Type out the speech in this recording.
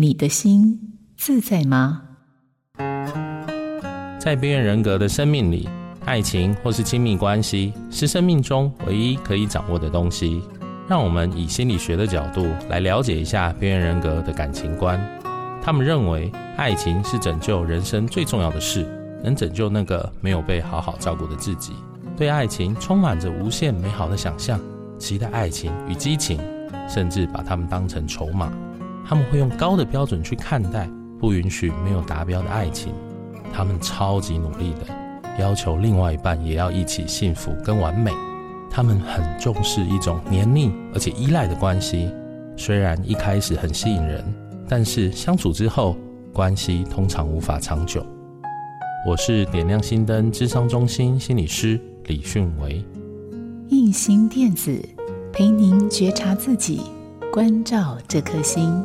你的心自在吗？在边缘人格的生命里，爱情或是亲密关系是生命中唯一可以掌握的东西。让我们以心理学的角度来了解一下边缘人格的感情观。他们认为，爱情是拯救人生最重要的事，能拯救那个没有被好好照顾的自己。对爱情充满着无限美好的想象，期待爱情与激情，甚至把他们当成筹码。他们会用高的标准去看待，不允许没有达标的爱情。他们超级努力的，要求另外一半也要一起幸福跟完美。他们很重视一种黏腻而且依赖的关系，虽然一开始很吸引人，但是相处之后，关系通常无法长久。我是点亮心灯智商中心心理师李迅维，印心电子陪您觉察自己，关照这颗心。